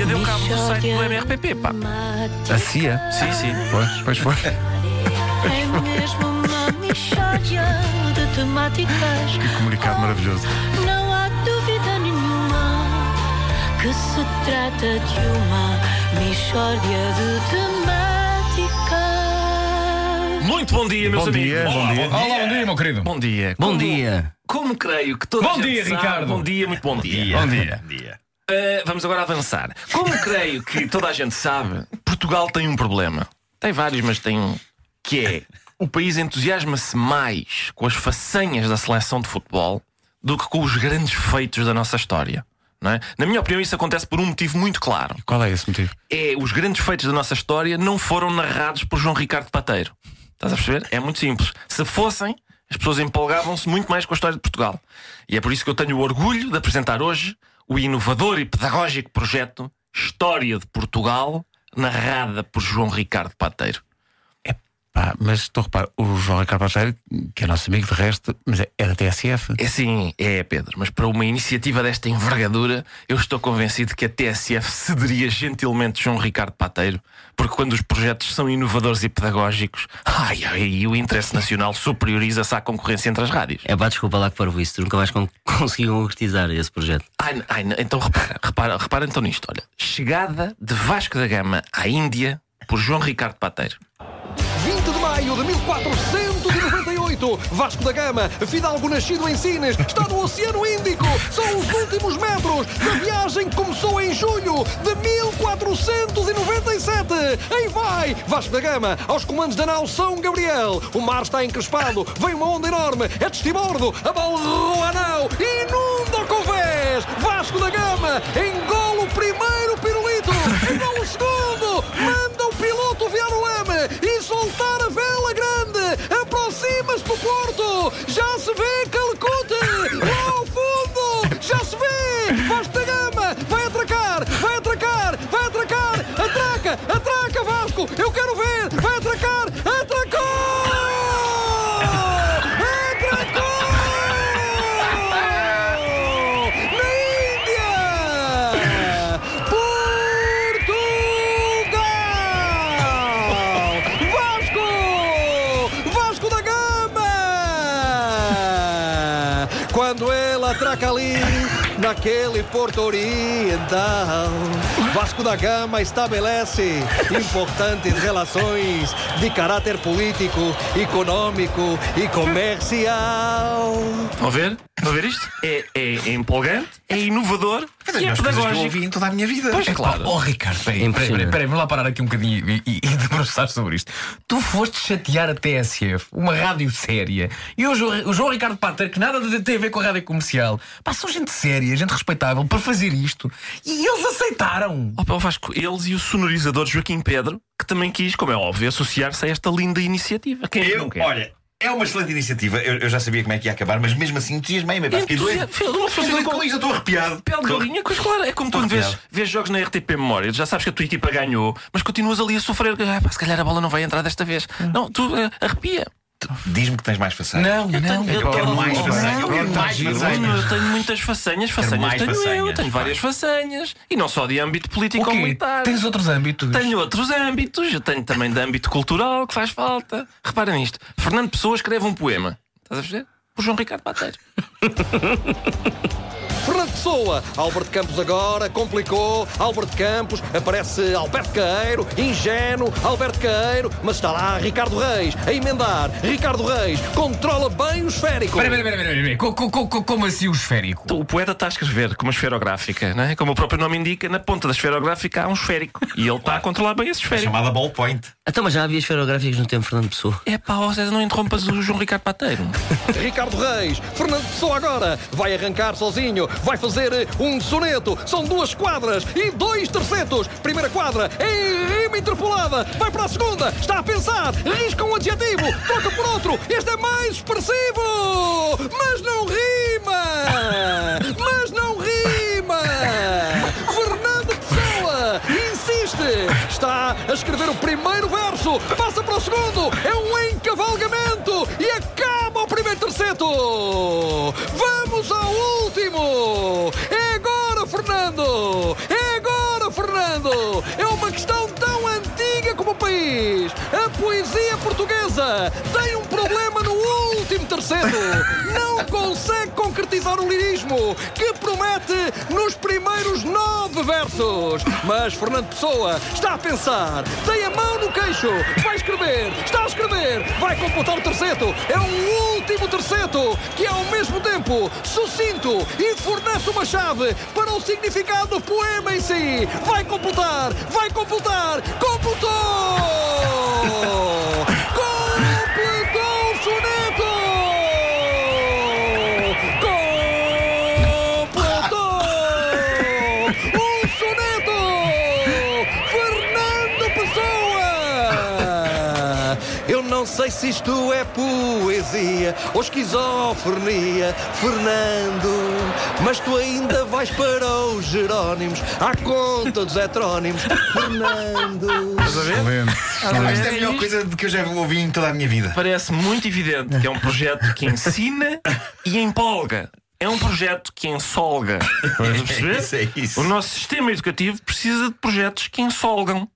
CIA deu cabo do site do MRPP, pá. A CIA? Sim, sim. Foi, pois foi. É mesmo uma mixória de temáticas. Que comunicado maravilhoso. Não há dúvida nenhuma que se trata de uma mixória de temáticas. Muito bom dia, meus Bom amigos. dia, bom dia. Olá, bom dia, meu querido. Bom dia. Bom Como- dia. Como creio que toda Bom a gente dia, sabe- Ricardo. Bom dia, muito bom dia. Bom dia. Uh, vamos agora avançar. Como creio que toda a gente sabe, Portugal tem um problema. Tem vários, mas tem um. Que é o país entusiasma-se mais com as façanhas da seleção de futebol do que com os grandes feitos da nossa história. Não é? Na minha opinião, isso acontece por um motivo muito claro. Qual é esse motivo? É os grandes feitos da nossa história não foram narrados por João Ricardo Pateiro. Estás a perceber? É muito simples. Se fossem, as pessoas empolgavam-se muito mais com a história de Portugal. E é por isso que eu tenho o orgulho de apresentar hoje o inovador e pedagógico projeto História de Portugal, narrada por João Ricardo Pateiro. Pá, mas estou a reparar, o João Ricardo Pacheco, que é nosso amigo de resto, mas é, é da TSF. É sim, é Pedro, mas para uma iniciativa desta envergadura, eu estou convencido que a TSF cederia gentilmente João Ricardo Pateiro, porque quando os projetos são inovadores e pedagógicos, ai, ai, o interesse nacional superioriza-se à concorrência entre as rádios. É pá, desculpa lá que para isso, tu nunca vais con conseguir concretizar esse projeto. Ai, ai, então repara, repara, repara então nisto, olha. Chegada de Vasco da Gama à Índia por João Ricardo Pateiro. 20 de maio de 1498, Vasco da Gama, fidalgo nascido em Sines, está no Oceano Índico. São os últimos metros. Da viagem que começou em julho de 1497. Aí vai, Vasco da Gama, aos comandos da nau São Gabriel. O mar está encrespado, vem uma onda enorme, é de estibordo, abalroa a nau, inunda o convés. Vasco da Gama engole o primeiro pirulito, então o segundo, porto, já se vê Calcute, lá ao fundo, já se vê. Vasco Gama! Vai atracar, vai atracar, vai atracar, atraca, atraca Vasco, eu quero ver, vai atracar, Atraca ali, naquele Porto Oriental, Vasco da Gama estabelece importantes relações de caráter político, econômico e comercial. Estão a ver? Estão a ver isto? É, é, é empolgante, é inovador Mas e as é coisas que eu ouvi em toda a minha vida. Pois, É claro. Oh, Ricardo, peraí, peraí, Impressionante. peraí, peraí, vamos lá parar aqui um bocadinho e, e, e debruçar sobre isto. Tu foste chatear a TSF, uma rádio séria, e o João, o João Ricardo Pater, que nada de- tem a ver com a rádio comercial, pá, são gente séria, gente respeitável, para fazer isto, e eles aceitaram. Ó, pá, Vasco, eles e o sonorizador Joaquim Pedro, que também quis, como é óbvio, associar-se a esta linda iniciativa. Quem é que não Eu, quer? olha, é uma excelente iniciativa. Eu, eu já sabia como é que ia acabar, mas mesmo assim entusiasmei-me. Fiquei doido. Fiquei com- eu estou arrepiado. Pele de galinha, pois claro, é como quando vês, vês jogos na RTP Memória, já sabes que a tua equipa ganhou, mas continuas ali a sofrer. Ah, pá, se calhar a bola não vai entrar desta vez. Não, tu eh, arrepia. Diz-me que tens mais façanha. Não, não, eu quero mais Oh, façanha. Eu quero mais eu façanhas. tenho muitas façanhas, façanhas tenho eu, façanhas. tenho várias façanhas. E não só de âmbito político ou militar. Tens outros âmbitos? Tenho outros âmbitos, eu tenho também de âmbito cultural que faz falta. Repara nisto: Fernando Pessoa escreve um poema. Estás a ver? Por João Ricardo Pateiro. Fernando Pessoa, Albert Campos agora, complicou, Albert Campos, aparece Alberto Caeiro, ingênuo, Alberto Caeiro, mas está lá Ricardo Reis, a emendar, Ricardo Reis, controla bem o esférico. Co- co- co- co- Como assim o esférico? O poeta está a escrever com uma esferográfica, não é? Como o próprio nome indica, na ponta da esferográfica há um esférico. E ele está a controlar bem esse É esférico. chamada ballpoint. Então, mas já havia esferográficos no tempo de Fernando Pessoa. É pá, ó César, não interrompas o João Ricardo Pateiro. Ricardo Reis, Fernando Pessoa agora, vai arrancar sozinho, vai fazer eh, um soneto, são duas quadras e dois tercetos. Primeira quadra em rima interpolada, vai para a segunda, está a pensar, risca um adjetivo, troca por outro, este é mais expressivo, mas não rima, mas não rima. Fernando Pessoa insiste, está a escrever o primeiro verso, passa para o segundo, é um encavalgamento. E acaba o primeiro terceto. É agora, Fernando. É agora, Fernando. é uma questão tão antiga como o país. A poesia portuguesa tem um problema terceiro. Não consegue concretizar o lirismo que promete nos primeiros nove versos. Mas Fernando Pessoa está a pensar, tem a mão no queixo, vai escrever, está a escrever, vai completar o terceiro. É um último terceiro que ao mesmo tempo sucinto e fornece uma chave para o significado do poema em si. Vai completar, vai completar! Completou não sei se isto é poesia ou esquizofrenia, Fernando. Mas tu ainda vais para os Jerónimos, à conta dos heterónimos, Fernando. Excelente. Isto é a melhor coisa de que eu já ouvi em toda a minha vida. Parece muito evidente que é um projeto que ensina e empolga. É um projeto que ensolga. Estás a perceber? Isso é isso. O nosso sistema educativo precisa de projetos que ensolgam.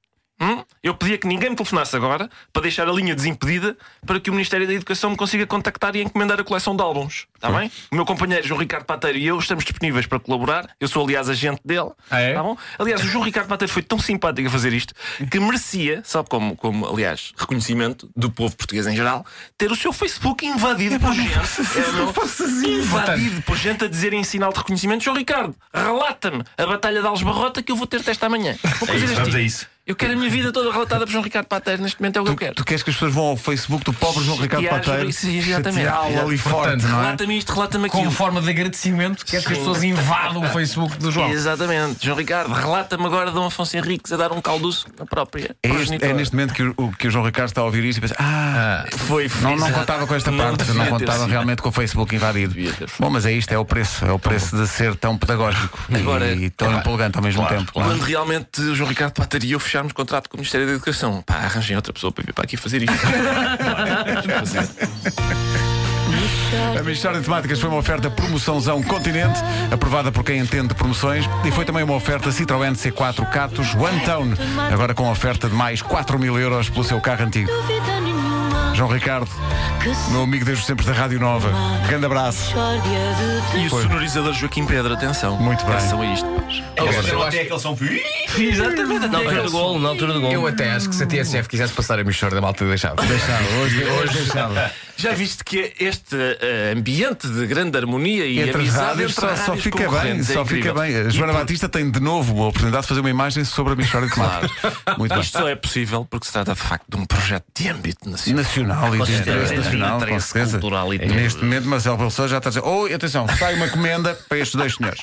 Hum? Eu pedia que ninguém me telefonasse agora para deixar a linha desimpedida para que o Ministério da Educação me consiga contactar e encomendar a coleção de álbuns. Está bem? O meu companheiro João Ricardo Pateiro e eu estamos disponíveis para colaborar. Eu sou, aliás, agente dele. Ah, é? Tá bom? Aliás, o João Ricardo Pateiro foi tão simpático a fazer isto que merecia, sabe como, como aliás, reconhecimento do povo português em geral, ter o seu Facebook invadido por gente. É, invadido por gente a dizer em sinal de reconhecimento: João Ricardo, relata-me a Batalha de Algesbarrota que eu vou ter esta manhã. Vou É isso, vamos a isso. Eu quero a minha vida toda relatada por João Ricardo Pateiro. Neste momento é o que eu quero. Tu queres que as pessoas vão ao Facebook do pobre João Ricardo Chatear, Pateiro sim, exatamente. chateá-lo ali forte, Portanto, não é? Relata-me isto, relata-me aquilo. Como forma de agradecimento, queres que as pessoas invadam o Facebook do João. Exatamente. João Ricardo, relata-me agora Dom Afonso Henriques a dar um calduço na própria. É, este- progenitora. é neste momento que o, o- que o João Ricardo está a ouvir isto e pensa: Ah, Foi, foi, não, não exato. contava com esta Não parte, devia não ter contava sido. realmente com o Facebook invadido. Devia ter feito. Bom, mas é isto, é o preço, é o preço de ser tão pedagógico Agora- e tão empolgante ao mesmo tempo. não é? Quando realmente o João Ricardo Pateiro e eu fecharmos contrato com o Ministério da Educação, pá, arranjem outra pessoa para vir para aqui fazer isto. A Michórdia de Temáticas foi uma oferta promoçãozão Continente, aprovada por quem entende de promoções, e foi também uma oferta Citroën C4 Catos One Tone, agora com oferta de mais 4 mil euros pelo seu carro antigo. João Ricardo, meu amigo desde os tempos da Rádio Nova, grande abraço. E o sonorizador Joaquim Pedro, atenção. Muito bem. Atenção a isto. Eu até acho- aquele som. Exatamente, Na altura do gol, na altura do gol. Eu até acho que se a TSF quisesse passar a Michorda da malta deixava. Deixava, hoje, hoje deixava. Já viste que este eh, ambiente de grande harmonia e Entre amizade rádios entre só, rádios só fica bem, concorrentes, é só fica bem. A Joana E por- Batista tem de novo a oportunidade de fazer uma imagem sobre a Michórdia de Temáticas. Muito bem. Isto só é possível porque se trata de facto de um projeto de âmbito nacional. Nacional e de interesse é, nacional, com certeza. cultural e. Neste momento, Marcelo Belsoa já está a dizer: Oi, atenção, sai uma comenda para estes dois senhores.